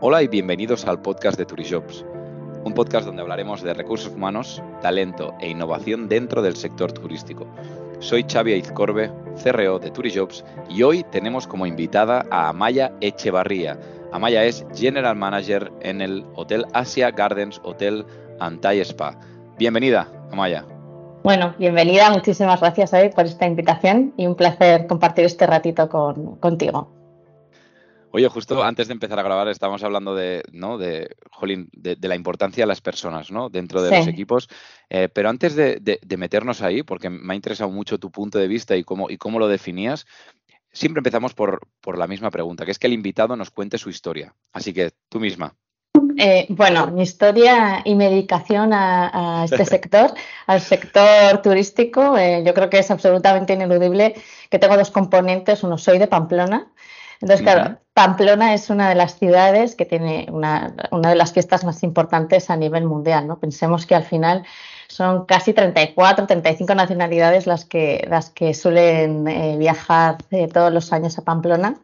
Hola y bienvenidos al podcast de Turijobs, un podcast donde hablaremos de recursos humanos, talento e innovación dentro del sector turístico. Soy Xavi Aizcorbe, CRO de Turijobs y hoy tenemos como invitada a Amaya Echevarría. Amaya es General Manager en el Hotel Asia Gardens Hotel Antai Spa. Bienvenida, Amaya. Bueno, bienvenida, muchísimas gracias por esta invitación y un placer compartir este ratito contigo. Oye, justo antes de empezar a grabar estábamos hablando de, ¿no? de, de, la importancia de las personas ¿no? dentro de los equipos, eh, pero antes de, meternos ahí, porque me ha interesado mucho tu punto de vista y cómo, y cómo lo definías, siempre empezamos por, por la misma pregunta, que es que el invitado nos cuente su historia. Así que tú misma. Eh, bueno, mi historia y mi dedicación a, este sector, al sector turístico, eh, yo creo que es absolutamente ineludible que tengo dos componentes. Uno, soy de Pamplona, entonces, claro, Pamplona es una de las ciudades que tiene una, de las fiestas más importantes a nivel mundial, ¿no? Pensemos que al final son casi 34, 35 nacionalidades las que, las que suelen eh, viajar eh, todos los años a Pamplona.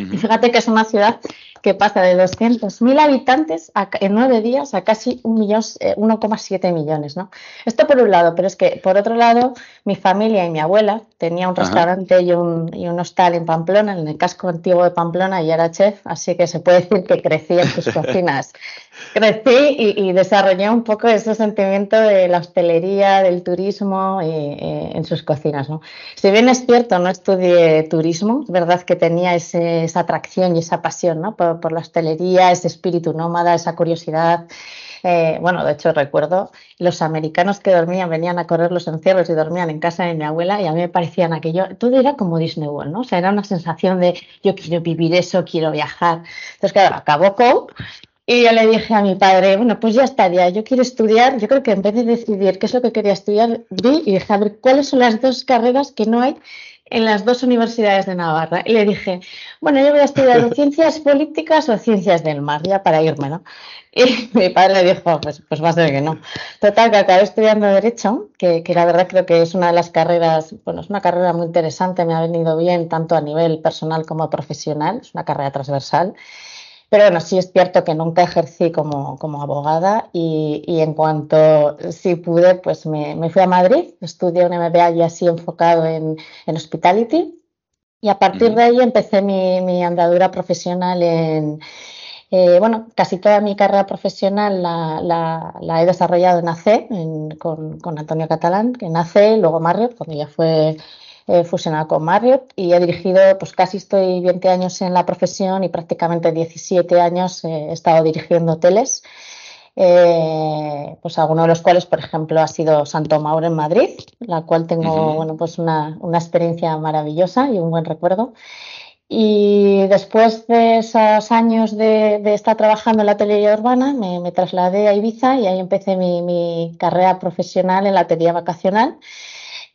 Y fíjate que es una ciudad que pasa de 200.000 habitantes en nueve días a casi 1,7 eh, millones. ¿no? Esto por un lado, pero es que por otro lado, mi familia y mi abuela tenía un restaurante y un, y un, hostal en Pamplona, en el casco antiguo de Pamplona, y era chef, así que se puede decir que crecí en sus cocinas. Crecí y, desarrollé un poco ese sentimiento de la hostelería, del turismo eh, eh, en sus cocinas. ¿no? Si bien es cierto, no estudié turismo, es verdad que tenía esa atracción y esa pasión ¿no? por, la hostelería, ese espíritu nómada, esa curiosidad. Eh, bueno, de hecho recuerdo los americanos que dormían, venían a correr los encierros y dormían en casa de mi abuela y a mí me parecían aquello, todo era como Disney World, ¿no? O sea, era una sensación de yo quiero vivir eso, quiero viajar. Entonces, claro, acabó Cope y yo le dije a mi padre, bueno, pues ya estaría, yo quiero estudiar, yo creo que en vez de decidir qué es lo que quería estudiar, vi y dije, a ver, ¿cuáles son las dos carreras que no hay en las dos universidades de Navarra? Y le dije, bueno, yo voy a estudiar ciencias políticas o ciencias del mar, ya para irme, ¿no? Y mi padre dijo, pues, pues va a ser que no. Total, que acabé estudiando Derecho, que, que la verdad creo que es una de las carreras, bueno, es una carrera muy interesante, me ha venido bien tanto a nivel personal como profesional, es una carrera transversal. Pero bueno, sí es cierto que nunca ejercí como, como abogada y, y, en cuanto sí pude, pues me, me, fui a Madrid, estudié un MBA y así enfocado en, en hospitality. Y a partir de ahí empecé mi, mi andadura profesional en, eh, bueno, casi toda mi carrera profesional la, la, la he desarrollado en AC, con, con, Antonio Catalán, en AC, luego Marriott, cuando ya fue he fusionado con Marriott y he dirigido, pues casi estoy 20 años en la profesión y prácticamente 17 años he estado dirigiendo hoteles. Eh, pues algunos de los cuales, por ejemplo, ha sido Santo Mauro en Madrid, la cual tengo, bueno, pues una, una, experiencia maravillosa y un buen recuerdo. Y después de esos años de, de estar trabajando en la hotelería urbana, me, me, trasladé a Ibiza y ahí empecé mi, mi carrera profesional en la hotelería vacacional.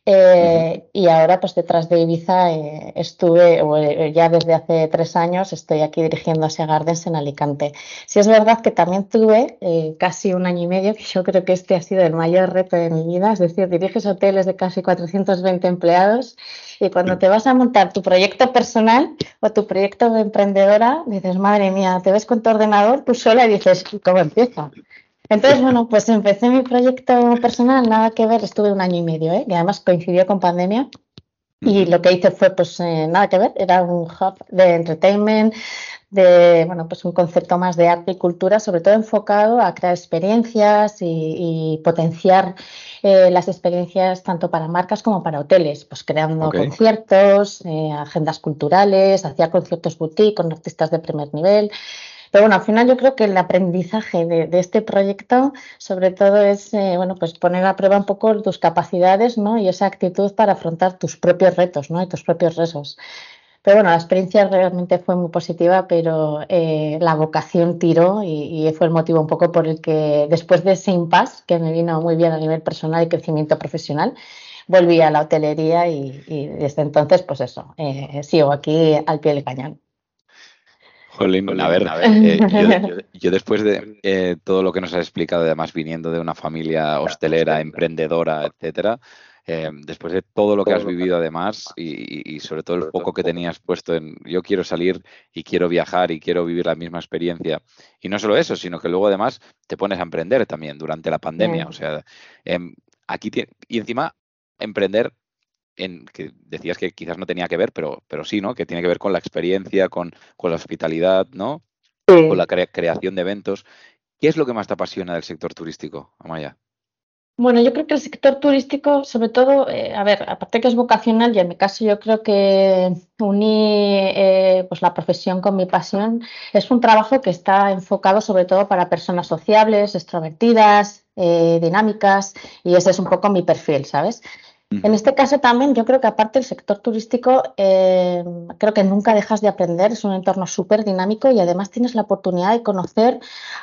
Eh, y ahora, pues detrás de Ibiza, eh, estuve, eh, ya desde hace tres años, estoy aquí dirigiendo Asia Gardens en Alicante. Si es verdad que también tuve casi un año y medio, que yo creo que este ha sido el mayor reto de mi vida, es decir, diriges hoteles de casi 420 empleados y cuando te vas a montar tu proyecto personal o tu proyecto de emprendedora, dices, madre mía, te ves con tu ordenador tú sola y dices, ¿cómo empieza? Entonces, bueno, pues empecé mi proyecto personal, nada que ver, estuve un año y medio, ¿eh? que además coincidió con pandemia. Y lo que hice fue, pues, eh, nada que ver, era un hub de entertainment, de, bueno, pues un concepto más de arte y cultura, sobre todo enfocado a crear experiencias y, potenciar eh, las experiencias tanto para marcas como para hoteles, pues creando conciertos, eh, agendas culturales, hacía conciertos boutique con artistas de primer nivel. Pero bueno, al final yo creo que el aprendizaje de, este proyecto, sobre todo, es eh, bueno, pues poner a prueba un poco tus capacidades ¿no? y esa actitud para afrontar tus propios retos ¿no? y tus propios retos. Pero bueno, la experiencia realmente fue muy positiva, pero eh, la vocación tiró y, fue el motivo un poco por el que después de ese impasse, que me vino muy bien a nivel personal y crecimiento profesional, volví a la hotelería y, desde entonces, pues eso, eh, sigo aquí al pie del cañón. Jolín, a ver, a ver eh, yo, después de eh, todo lo que nos has explicado, además viniendo de una familia hostelera, emprendedora, etcétera, eh, después de todo lo que has vivido además y, sobre todo el poco que tenías puesto en yo quiero salir y quiero viajar y quiero vivir la misma experiencia. Y no solo eso, sino que luego además te pones a emprender también durante la pandemia. O sea, em, aquí y encima emprender en que decías que quizás no tenía que ver, pero, pero sí, ¿no? Que tiene que ver con la experiencia, con, con la hospitalidad, ¿no? Con la creación de eventos. ¿Qué es lo que más te apasiona del sector turístico, Amaya? Bueno, yo creo que el sector turístico, sobre todo, eh, a ver, aparte que es vocacional y en mi caso yo creo que uní eh, pues la profesión con mi pasión, es un trabajo que está enfocado sobre todo para personas sociables, extrovertidas, eh, dinámicas y ese es un poco mi perfil, ¿sabes? En este caso también yo creo que aparte del sector turístico, eh, creo que nunca dejas de aprender, es un entorno súper dinámico y además tienes la oportunidad de conocer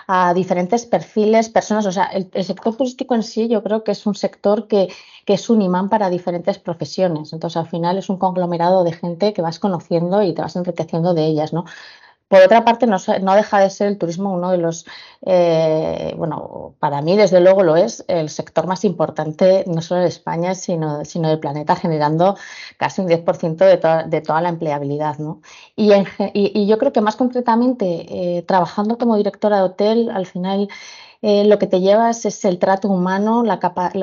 a diferentes perfiles, personas, o sea, el, sector turístico en sí yo creo que es un sector que, que, es un imán para diferentes profesiones, entonces al final es un conglomerado de gente que vas conociendo y te vas enriqueciendo de ellas, ¿no? Por otra parte, no, deja de ser el turismo uno de los, eh, bueno, para mí desde luego lo es, el sector más importante no solo de España, sino, sino del planeta, generando casi un 10% de, de toda la empleabilidad. ¿no? Y, y, yo creo que más concretamente, eh, trabajando como directora de hotel, al final eh, lo que te llevas es el trato humano, la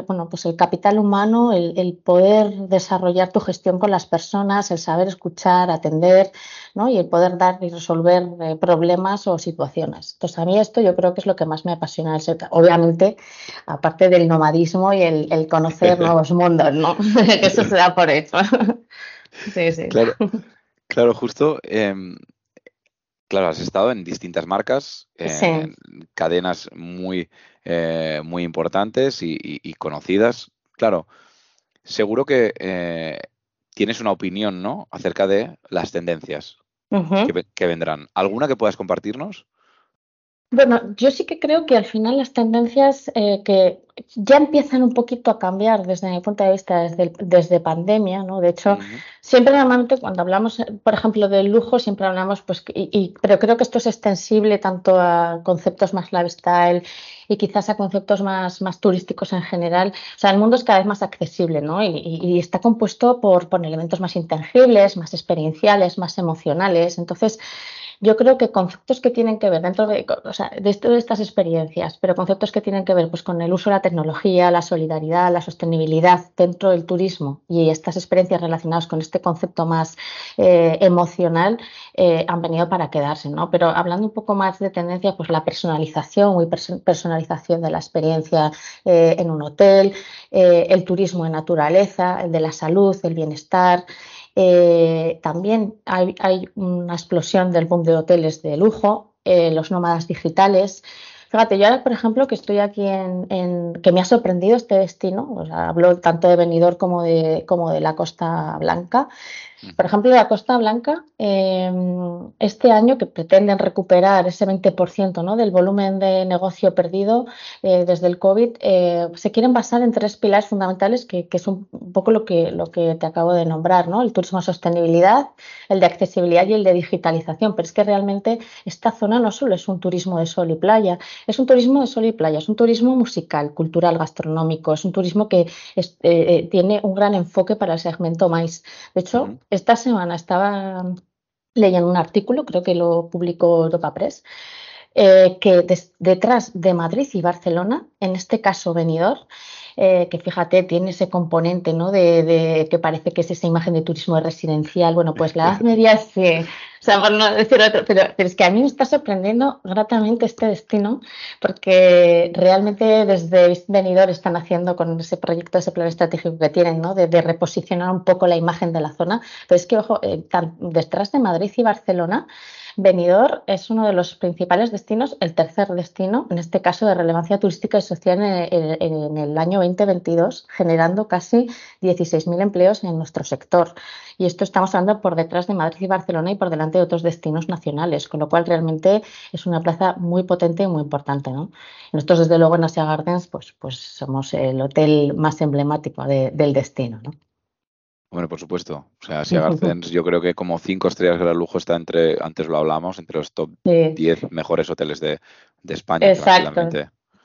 bueno, pues el capital humano, el, poder desarrollar tu gestión con las personas, el saber escuchar, atender, ¿no? y el poder dar y resolver eh, problemas o situaciones. Entonces, a mí esto yo creo que es lo que más me apasiona sector. Obviamente, aparte del nomadismo y el, conocer nuevos mundos, ¿no? Eso se da por hecho. sí, sí. Claro, claro justo. Em, Claro, has estado en distintas marcas, en cadenas muy, eh, muy importantes y, conocidas. Claro, seguro que eh, tienes una opinión, ¿no? Acerca de las tendencias que, vendrán. ¿Alguna que puedas compartirnos? Bueno, yo sí que creo que al final las tendencias eh, que ya empiezan un poquito a cambiar desde mi punto de vista desde, desde pandemia, ¿no? De hecho, siempre normalmente cuando hablamos, por ejemplo, del lujo, siempre hablamos, pues, y, pero creo que esto es extensible tanto a conceptos más lifestyle y quizás a conceptos más, más turísticos en general. O sea, el mundo es cada vez más accesible, ¿no? Y, y está compuesto por, por elementos más intangibles, más experienciales, más emocionales. Entonces, yo creo que conceptos que tienen que ver dentro de, o sea, de, estas experiencias, pero conceptos que tienen que ver pues, con el uso de la tecnología, la solidaridad, la sostenibilidad dentro del turismo y estas experiencias relacionadas con este concepto más eh, emocional eh, han venido para quedarse, ¿no? Pero hablando un poco más de tendencia, pues la personalización y personalización de la experiencia eh, en un hotel, el turismo de naturaleza, el de la salud, el bienestar. Eh, también hay, una explosión del boom de hoteles de lujo, eh, los nómadas digitales. Fíjate, yo ahora, por ejemplo, que estoy aquí en, que me ha sorprendido este destino, hablo tanto de Benidorm como de, como de la Costa Blanca, por ejemplo, la Costa Blanca, em, este año que pretenden recuperar ese 20% ¿no? del volumen de negocio perdido eh, desde el COVID, eh, se quieren basar en tres pilares fundamentales que, es un, poco lo que, lo que te acabo de nombrar, ¿no? el turismo de sostenibilidad, el de accesibilidad y el de digitalización. Pero es que realmente esta zona no solo es un turismo de sol y playa, es un turismo de sol y playa, es un turismo musical, cultural, gastronómico, es un turismo que eh, tiene un gran enfoque para el segmento más. De hecho, esta semana estaba leyendo un artículo, creo que lo publicó Europa Press, eh, que detrás de Madrid y Barcelona, en este caso venidor, eh, que fíjate, tiene ese componente, ¿no? De, que parece que es esa imagen de turismo residencial. Bueno, pues la Edad Media sí. O sea, por no decir otro, pero, es que a mí me está sorprendiendo gratamente este destino, porque realmente desde Venidor están haciendo con ese proyecto, ese plan estratégico que tienen, ¿no? De, reposicionar un poco la imagen de la zona. Pero es que, ojo, eh, detrás de Madrid y Barcelona, Benidorm es uno de los principales destinos, el tercer destino, en este caso de relevancia turística y social en, el año 2022, generando casi 16.000 empleos en nuestro sector. Y esto estamos hablando por detrás de Madrid y Barcelona y por delante de otros destinos nacionales, con lo cual realmente es una plaza muy potente y muy importante. Nosotros, desde luego, en Asia Gardens, pues, pues somos el hotel más emblemático del destino. ¿no? Bueno, por supuesto. O sea, si Gardens, yo creo que como cinco estrellas de lujo está entre, antes lo hablamos, entre los top 10 mejores hoteles de, España. Exacto.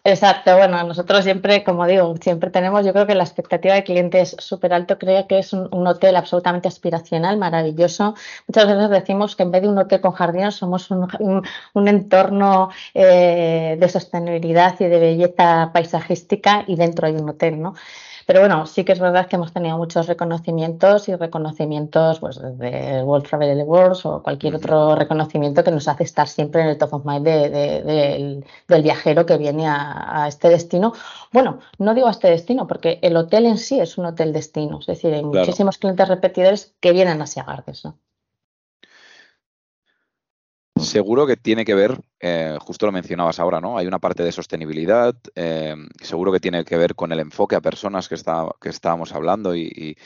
Exacto, bueno, nosotros siempre, como digo, siempre tenemos, yo creo que la expectativa de cliente es súper alto, creo que es un, hotel absolutamente aspiracional, maravilloso. Muchas veces decimos que en vez de un hotel con jardines somos un, entorno eh, de sostenibilidad y de belleza paisajística y dentro hay un hotel, ¿no? Pero bueno, sí que es verdad que hemos tenido muchos reconocimientos y reconocimientos pues desde World Travel Awards o cualquier otro reconocimiento que nos hace estar siempre en el top of mind del, viajero que viene a, este destino. Bueno, no digo a este destino porque el hotel en sí es un hotel destino, es decir, hay muchísimos clientes repetidores que vienen a Gardes, ¿no? Seguro que tiene que ver, eh, justo lo mencionabas ahora, ¿no? Hay una parte de sostenibilidad, eh, seguro que tiene que ver con el enfoque a personas que, está, que estábamos hablando y,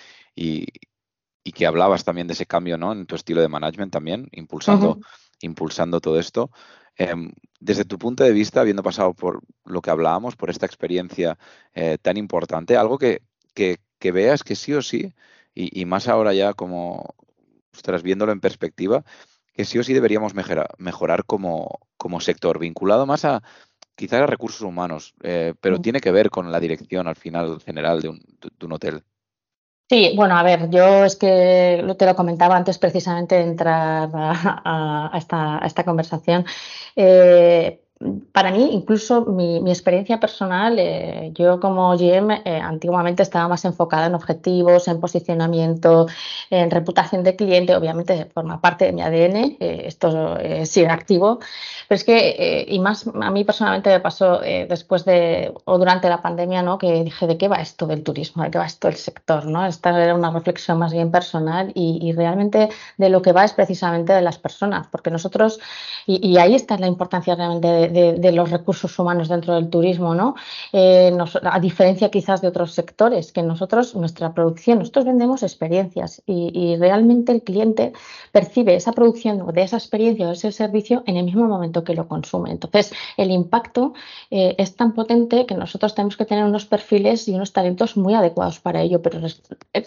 que hablabas también de ese cambio, ¿no? En tu estilo de management también, impulsando, impulsando todo esto. Em, desde tu punto de vista, habiendo pasado por lo que hablábamos, por esta experiencia eh, tan importante, algo que, que, veas que sí o sí, y, más ahora ya como, estás viéndolo en perspectiva, que sí o sí deberíamos mejorar, como, sector, vinculado más a quizás a recursos humanos, eh, pero mm. tiene que ver con la dirección al final general de un, hotel. Sí, bueno, a ver, yo es que te lo comentaba antes precisamente de entrar a, esta, conversación. Eh, para mí, incluso mi, experiencia personal, eh, yo como GM eh, antiguamente estaba más enfocada en objetivos, en posicionamiento, en reputación de cliente, obviamente forma parte de mi ADN, eh, esto sigue activo, pero es que, y más a mí personalmente me pasó después de o durante la pandemia, ¿no? que dije, ¿de qué va esto del turismo? ¿De qué va esto del sector? ¿no? Esta era una reflexión más bien personal y, realmente de lo que va es precisamente de las personas, porque nosotros, y, y ahí está la importancia realmente de de, los recursos humanos dentro del turismo, ¿no? Eh, a diferencia quizás de otros sectores, que nosotros, nuestra producción, nosotros vendemos experiencias y, realmente el cliente percibe esa producción de esa experiencia o ese servicio en el mismo momento que lo consume. Entonces, el impacto eh, es tan potente que nosotros tenemos que tener unos perfiles y unos talentos muy adecuados para ello, pero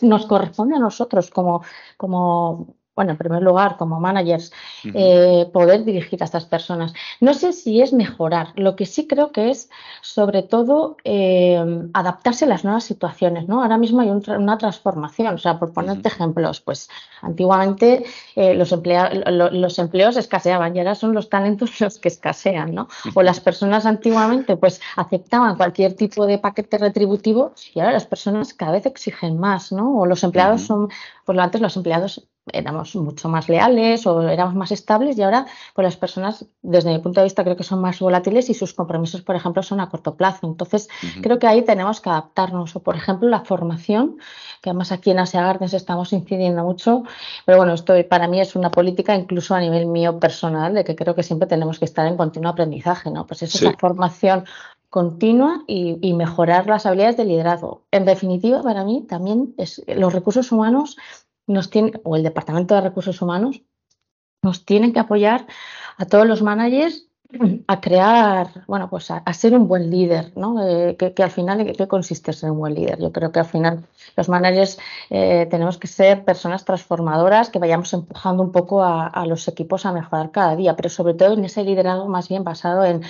nos corresponde a nosotros como, como bueno, en primer lugar, como managers, eh, poder dirigir a estas personas. No sé si es mejorar, lo que sí creo que es, sobre todo, eh, adaptarse a las nuevas situaciones, ¿no? Ahora mismo hay una transformación, o sea, por ponerte ejemplos, pues antiguamente eh, los, los empleos escaseaban y ahora son los talentos los que escasean, ¿no? O las personas antiguamente, pues, aceptaban cualquier tipo de paquete retributivo y ahora las personas cada vez exigen más, ¿no? O los empleados son, por lo antes los empleados éramos mucho más leales o éramos más estables y ahora pues las personas desde mi punto de vista creo que son más volátiles y sus compromisos por ejemplo son a corto plazo. Entonces creo que ahí tenemos que adaptarnos. O por ejemplo la formación que además aquí en Asia Gardens estamos incidiendo mucho pero bueno esto para mí es una política incluso a nivel mío personal de que creo que siempre tenemos que estar en continuo aprendizaje no pues es esa formación continua y, y, mejorar las habilidades de liderazgo. En definitiva, para mí también es, los recursos humanos nos tiene, o el Departamento de Recursos Humanos, nos tienen que apoyar a todos los managers a crear, bueno, pues a, ser un buen líder, ¿no? Eh, que, al final, ¿qué consiste ser un buen líder? Yo creo que al final los managers eh, tenemos que ser personas transformadoras, que vayamos empujando un poco a, los equipos a mejorar cada día, pero sobre todo en ese liderazgo más bien basado en,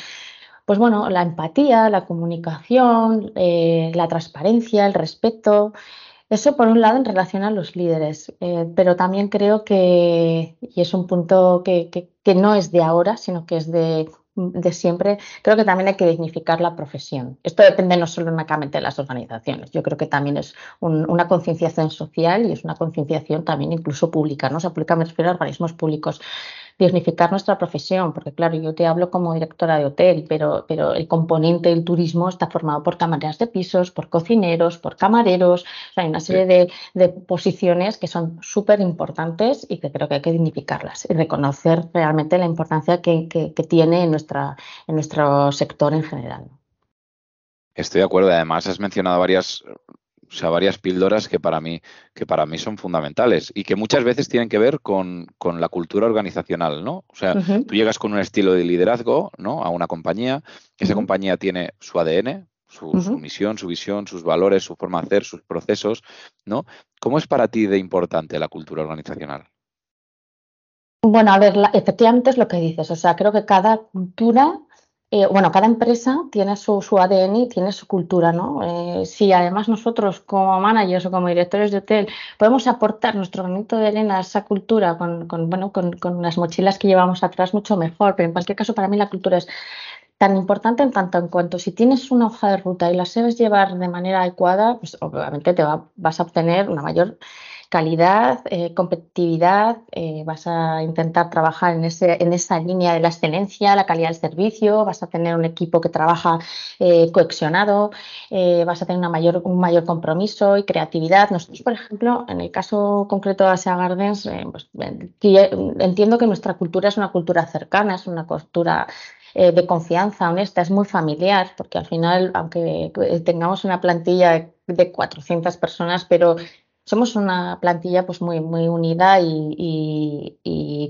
pues bueno, la empatía, la comunicación, eh, la transparencia, el respeto, eso por un lado en relación a los líderes, eh, pero también creo que, y es un punto que, no es de ahora, sino que es de, siempre, creo que también hay que dignificar la profesión. Esto depende no solo únicamente de las organizaciones, yo creo que también es una concienciación social y es una concienciación también incluso pública, ¿no? O sea, pública me refiero a organismos públicos dignificar nuestra profesión, porque claro, yo te hablo como directora de hotel, pero, pero el componente del turismo está formado por camareras de pisos, por cocineros, por camareros, o sea, hay una serie de, posiciones que son súper importantes y que creo que hay que dignificarlas y reconocer realmente la importancia que, tiene en, nuestra, en nuestro sector en general. Estoy de acuerdo. Además, has mencionado varias o sea, varias píldoras que para mí, que para mí son fundamentales y que muchas veces tienen que ver con, la cultura organizacional, ¿no? O sea, tú llegas con un estilo de liderazgo, ¿no? A una compañía, esa compañía tiene su ADN, su, misión, su visión, sus valores, su forma de hacer, sus procesos, ¿no? ¿Cómo es para ti de importante la cultura organizacional? Bueno, a ver, efectivamente es lo que dices. O sea, creo que cada cultura eh, bueno, cada empresa tiene su, ADN y tiene su cultura, ¿no? Eh, si además nosotros como managers o como directores de hotel podemos aportar nuestro granito de arena a esa cultura con, bueno, con, con las mochilas que llevamos atrás, mucho mejor. Pero en cualquier caso, para mí la cultura es tan importante en tanto en cuanto si tienes una hoja de ruta y la sabes llevar de manera adecuada, pues obviamente te vas a obtener una mayor calidad, eh, competitividad, eh, vas a intentar trabajar en, ese, en esa línea de la excelencia, la calidad del servicio, vas a tener un equipo que trabaja eh, coexionado, vas a tener una mayor, un mayor compromiso y creatividad. Nosotros, por ejemplo, en el caso concreto de Asia Gardens, pues, entiendo que nuestra cultura es una cultura cercana, es una cultura de confianza, honesta, es muy familiar, porque al final, aunque tengamos una plantilla de 400 personas, pero somos una plantilla pues muy, muy unida y,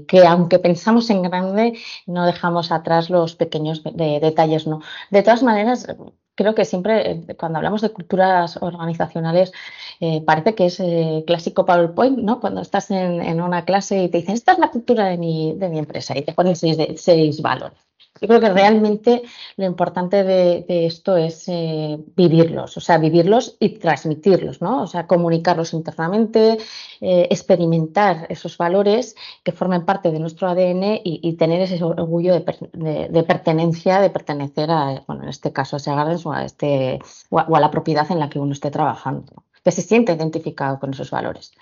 que aunque pensamos en grande, no dejamos atrás los pequeños detalles. ¿no? De todas maneras, creo que siempre eh, cuando hablamos de culturas organizacionales eh, parece que es eh, clásico PowerPoint, ¿no? Cuando estás en, una clase y te dicen, esta es la cultura de mi, de mi empresa y te ponen seis, seis valores. Yo creo que realmente lo importante de, esto es eh, vivirlos, o sea, vivirlos y transmitirlos, ¿no? O sea, comunicarlos internamente, eh, experimentar esos valores que formen parte de nuestro ADN y, tener ese orgullo de, pertenencia, de pertenecer a, bueno, en este caso a ese o a, este, o a, la propiedad en la que uno esté trabajando, que se siente identificado con esos valores.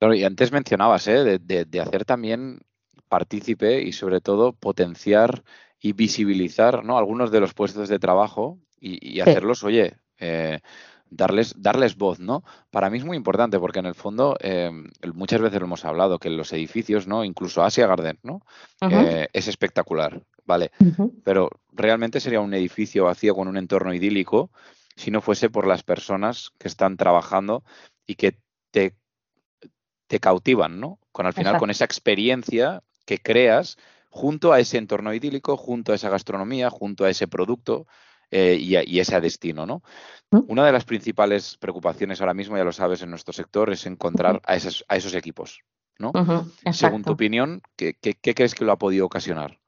Claro, y antes mencionabas, ¿eh? de hacer también partícipe y sobre todo potenciar y visibilizar ¿no? algunos de los puestos de trabajo y, hacerlos, oye, eh, darles, darles voz, ¿no? Para mí es muy importante porque en el fondo eh, muchas veces lo hemos hablado que los edificios, ¿no? Incluso Asia Garden, ¿no? Eh, es espectacular, ¿vale? Pero realmente sería un edificio vacío con un entorno idílico si no fuese por las personas que están trabajando y que te, te cautivan, ¿no? Con al final con esa experiencia que creas junto a ese entorno idílico, junto a esa gastronomía, junto a ese producto eh, y, ese destino, ¿no? Una de las principales preocupaciones ahora mismo, ya lo sabes, en nuestro sector es encontrar a, esos, a esos equipos, ¿no? Según tu opinión, ¿qué, crees que lo ha podido ocasionar?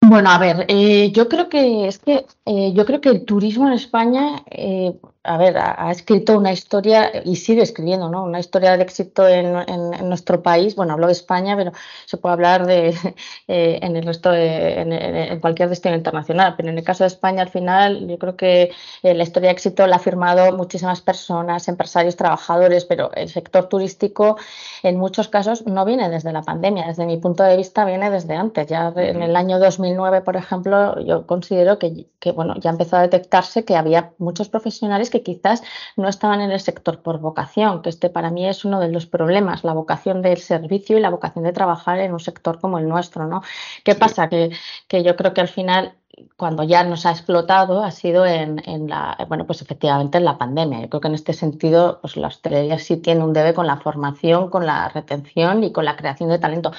Bueno, a ver, eh, yo creo que es que eh, yo creo que el turismo en España a ver, ha, escrito una historia y sigue escribiendo, ¿no? Una historia de éxito en, nuestro país. Bueno, hablo de España, pero se puede hablar de eh, en el resto de, en, cualquier destino internacional. Pero en el caso de España, al final, yo creo que eh, la historia de éxito la ha firmado muchísimas personas, empresarios, trabajadores, pero el sector turístico, en muchos casos, no viene desde la pandemia. Desde mi punto de vista, viene desde antes. Ya en el año 2009, por ejemplo, yo considero que, que bueno, ya empezó a detectarse que había muchos profesionales que quizás no estaban en el sector por vocación, que este para mí es uno de los problemas, la vocación del servicio y la vocación de trabajar en un sector como el nuestro, ¿no? ¿Qué pasa? Que, que yo creo que al final cuando ya nos ha explotado ha sido en, en, la, bueno, pues efectivamente en la pandemia. Yo creo que en este sentido, pues la hostelería sí tiene un debe con la formación, con la retención y con la creación de talento.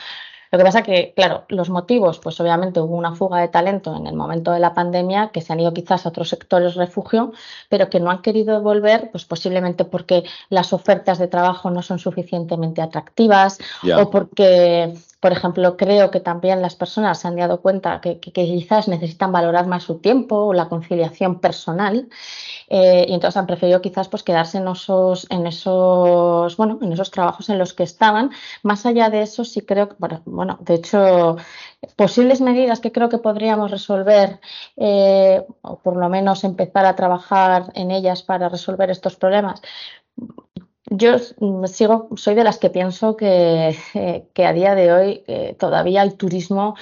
Lo que pasa que, claro, los motivos, pues obviamente hubo una fuga de talento en el momento de la pandemia que se han ido quizás a otros sectores refugio, pero que no han querido volver, pues posiblemente porque las ofertas de trabajo no son suficientemente atractivas o porque por ejemplo, creo que también las personas se han dado cuenta que, quizás necesitan valorar más su tiempo o la conciliación personal eh, y entonces han preferido quizás pues quedarse en esos, en esos, bueno, en esos trabajos en los que estaban. Más allá de eso, sí creo que, bueno, de hecho, posibles medidas que creo que podríamos resolver eh, o por lo menos empezar a trabajar en ellas para resolver estos problemas yo mm, sigo, soy de las que pienso que, que a día de hoy eh, todavía el turismo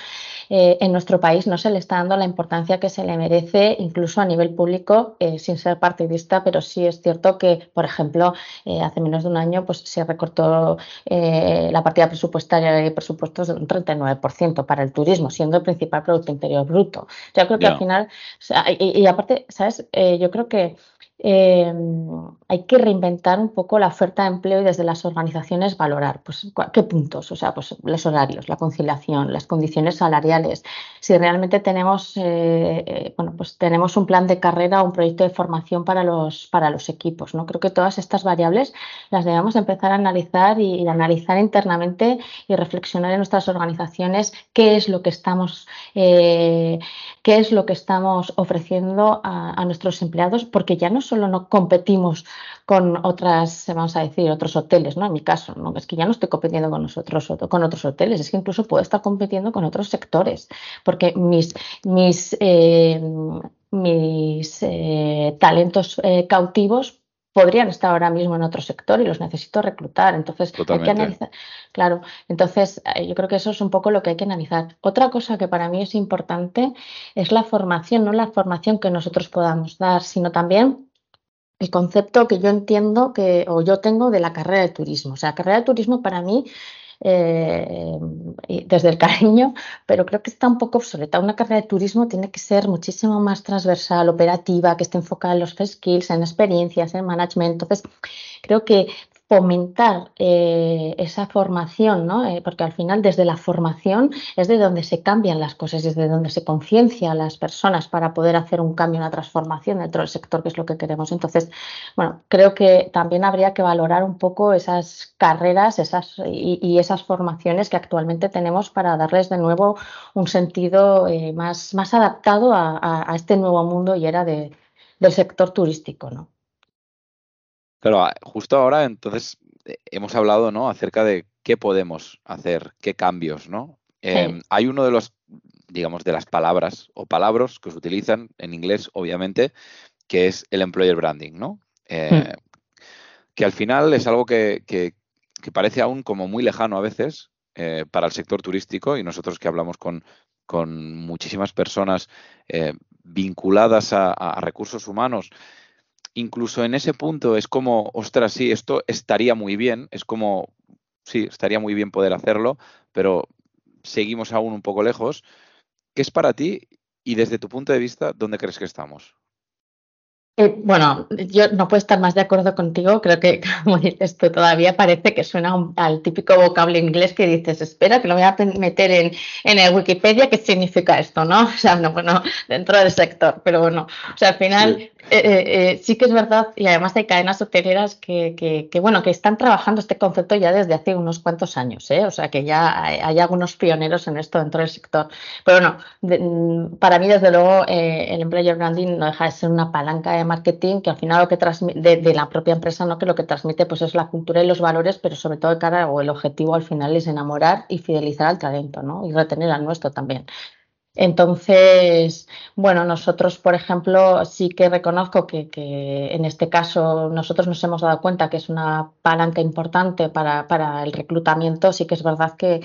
eh, en nuestro país no se le está dando la importancia que se le merece, incluso a nivel público, eh, sin ser partidista, pero sí es cierto que, por ejemplo, hace menos de un año pues, se recortó la partida presupuestaria de presupuestos de un 39% para el turismo, siendo el principal Producto Interior Bruto. Yo creo que al final, y, y, aparte, ¿sabes? yo creo que Em, hay que reinventar un poco la oferta de empleo y desde las organizaciones valorar pues, qué puntos, o sea, pues los horarios, la conciliación, las condiciones salariales, si realmente tenemos, eh, eh, bueno, pues tenemos un plan de carrera o un proyecto de formación para los, para los equipos. ¿no? Creo que todas estas variables las debemos empezar a analizar y, analizar internamente y reflexionar en nuestras organizaciones qué es lo que estamos, eh, qué es lo que estamos ofreciendo a, a nuestros empleados, porque ya no solo no competimos con otras, vamos a decir, otros hoteles, ¿no? En mi caso, ¿no? Es que ya no estoy compitiendo con nosotros, con otros hoteles, es que incluso puedo estar compitiendo con otros sectores, porque mis, mis, eh, mis eh, talentos eh, cautivos podrían estar ahora mismo en otro sector y los necesito reclutar. Entonces, hay que analizar. Claro, entonces yo creo que eso es un poco lo que hay que analizar. Otra cosa que para mí es importante es la formación, no la formación que nosotros podamos dar, sino también el concepto que yo entiendo que, o yo tengo de la carrera de turismo. O sea, la carrera de turismo para mí, eh, desde el cariño, pero creo que está un poco obsoleta. Una carrera de turismo tiene que ser muchísimo más transversal, operativa, que esté enfocada en los skills, en experiencias, en management. Entonces, creo que fomentar eh, esa formación, ¿no? Eh, porque al final desde la formación es de donde se cambian las cosas, desde donde se conciencia a las personas para poder hacer un cambio, una transformación dentro del sector, que es lo que queremos. Entonces, bueno, creo que también habría que valorar un poco esas carreras esas, y, esas formaciones que actualmente tenemos para darles de nuevo un sentido eh, más, más adaptado a, este nuevo mundo y era de, del sector turístico, ¿no? Pero justo ahora, entonces, eh, hemos hablado, ¿no? Acerca de qué podemos hacer, qué cambios, ¿no? Em, hay uno de los, digamos, de las palabras o palabras que se utilizan en inglés, obviamente, que es el employer branding, ¿no? Eh, hmm. Que al final es algo que, que, parece aún como muy lejano a veces eh, para el sector turístico y nosotros que hablamos con, con muchísimas personas vinculadas a recursos humanos, incluso en ese punto es como, ostras, sí, esto estaría muy bien, es como, sí, estaría muy bien poder hacerlo, pero seguimos aún un poco lejos. ¿Qué es para ti y desde tu punto de vista, dónde crees que estamos? Eh, bueno, yo no puedo estar más de acuerdo contigo. Creo que, como dices tú, todavía parece que suena al típico vocablo inglés que dices, espera, que lo voy a meter en, en el Wikipedia, ¿qué significa esto? ¿no? O sea, no, bueno, dentro del sector, pero bueno, o sea, al final eh, eh, eh, sí que es verdad, y además hay cadenas hoteleras que, que, bueno, que están trabajando este concepto ya desde hace unos cuantos años, o sea que ya hay, algunos pioneros en esto dentro del sector. Pero bueno, mm, para mí, desde luego, el employer branding no deja de ser una palanca de marketing que al final lo que transmite, de, la propia empresa, ¿no? que lo que transmite pues es la cultura y los valores, pero sobre todo de cara, o el objetivo al final es enamorar y fidelizar al talento, ¿no? y retener al nuestro también. Entonces, bueno, nosotros, por ejemplo, sí que reconozco que, en este caso nosotros nos hemos dado cuenta que es una palanca importante para, para, el reclutamiento. Sí que es verdad que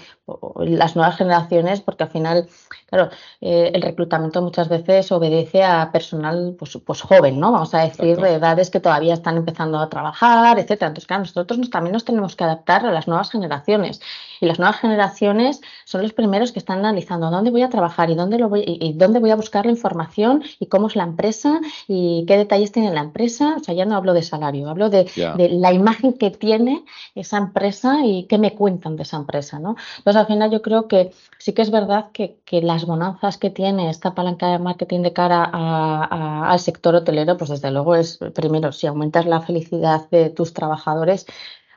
las nuevas generaciones, porque al final, claro, eh, el reclutamiento muchas veces obedece a personal pues, pues joven, ¿no? Vamos a decir, de edades que todavía están empezando a trabajar, etcétera. Entonces, claro, nosotros también nos tenemos que adaptar a las nuevas generaciones. Y las nuevas generaciones son los primeros que están analizando dónde voy a trabajar y dónde, lo voy, y dónde voy a buscar la información y cómo es la empresa y qué detalles tiene la empresa. O sea, ya no hablo de salario, hablo de, la imagen que tiene esa empresa y qué me cuentan de esa empresa. ¿no? Entonces, al final yo creo que sí que es verdad que, las bonanzas que tiene esta palanca de marketing de cara al sector hotelero, pues desde luego es, primero, si aumentas la felicidad de tus trabajadores,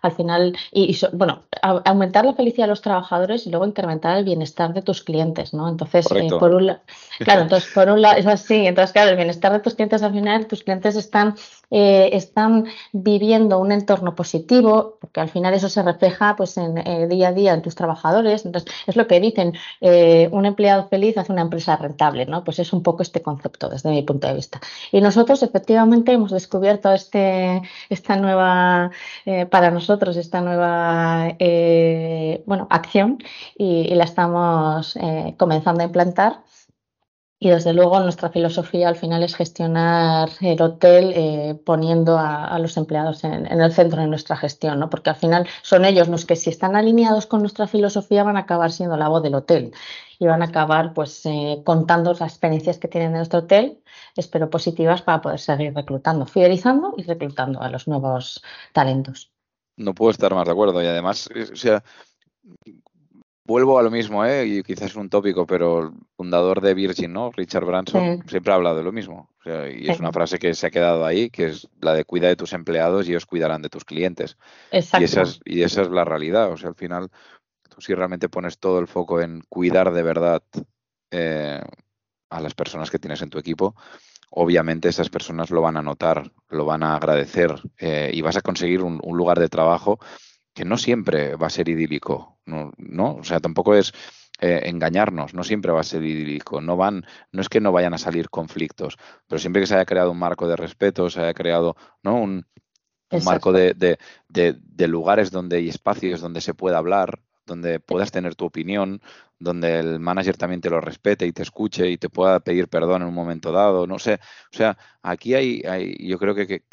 al final, y, bueno, aumentar la felicidad de los trabajadores y luego incrementar el bienestar de tus clientes, ¿no? Entonces, eh, por un lado, claro, entonces por un lado es así, entonces claro, el bienestar de tus clientes al final, tus clientes están, eh, están viviendo un entorno positivo, porque al final eso se refleja pues en el día a día en tus trabajadores, entonces es lo que dicen, eh, un empleado feliz hace una empresa rentable, ¿no? Pues es un poco este concepto desde mi punto de vista. Y nosotros efectivamente hemos descubierto este, esta nueva, para nosotros, esta nueva eh, bueno, acción y, la estamos eh, comenzando a implantar. Y desde luego nuestra filosofía al final es gestionar el hotel eh, poniendo a, los empleados en, el centro de nuestra gestión, ¿no? porque al final son ellos los que si están alineados con nuestra filosofía van a acabar siendo la voz del hotel y van a acabar pues eh, contando las experiencias que tienen en nuestro hotel, espero positivas para poder seguir reclutando, fidelizando y reclutando a los nuevos talentos. No puedo estar más de acuerdo y además, o sea, vuelvo a lo mismo, ¿eh? y quizás es un tópico, pero el fundador de Virgin, ¿no? Richard Branson, siempre ha hablado de lo mismo. y es una frase que se ha quedado ahí, que es la de cuida de tus empleados y ellos cuidarán de tus clientes. Exacto. Y esa es, y esa es la realidad. O sea, al final, tú si realmente pones todo el foco en cuidar de verdad eh, a las personas que tienes en tu equipo, obviamente esas personas lo van a notar, lo van a agradecer eh, y vas a conseguir un lugar de trabajo que no siempre va a ser idílico, ¿no? ¿no? O sea, tampoco es eh, engañarnos, no siempre va a ser idílico, no van, no es que no vayan a salir conflictos, pero siempre que se haya creado un marco de respeto, se haya creado ¿no? un, marco de, de, de, lugares donde hay espacios donde se pueda hablar, donde puedas tener tu opinión, donde el manager también te lo respete y te escuche y te pueda pedir perdón en un momento dado, no sé, o sea, aquí hay, hay yo creo que,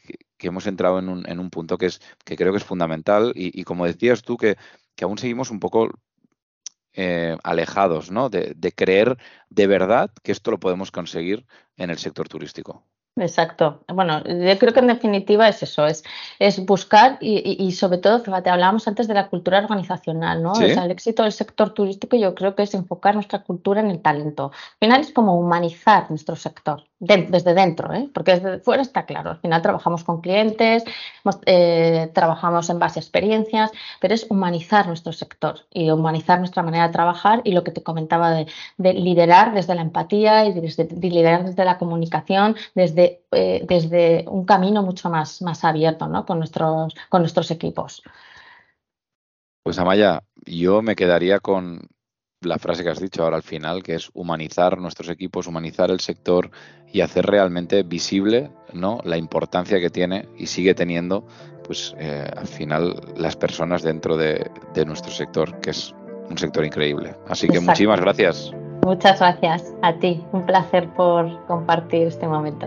hemos entrado en un, en un, punto que es que creo que es fundamental y, como decías tú que, aún seguimos un poco eh, alejados, ¿no? De, de creer de verdad que esto lo podemos conseguir en el sector turístico. Exacto. Bueno, yo creo que en definitiva es eso, es, es buscar y, sobre todo, fíjate, hablábamos antes de la cultura organizacional, ¿no? O sea, el éxito del sector turístico yo creo que es enfocar nuestra cultura en el talento. Al final es como humanizar nuestro sector, desde dentro, ¿eh? porque desde fuera está claro. Al final trabajamos con clientes, eh, trabajamos en base a experiencias, pero es humanizar nuestro sector y humanizar nuestra manera de trabajar y lo que te comentaba de, liderar desde la empatía y de liderar desde la comunicación, desde eh, desde, un camino mucho más, más abierto ¿no? con, nuestros, con nuestros equipos. Pues Amaya, yo me quedaría con la frase que has dicho ahora al final, que es humanizar nuestros equipos, humanizar el sector y hacer realmente visible ¿no? la importancia que tiene y sigue teniendo pues eh, al final las personas dentro de, nuestro sector, que es un sector increíble. Así que muchísimas gracias. Muchas gracias a ti. Un placer por compartir este momento.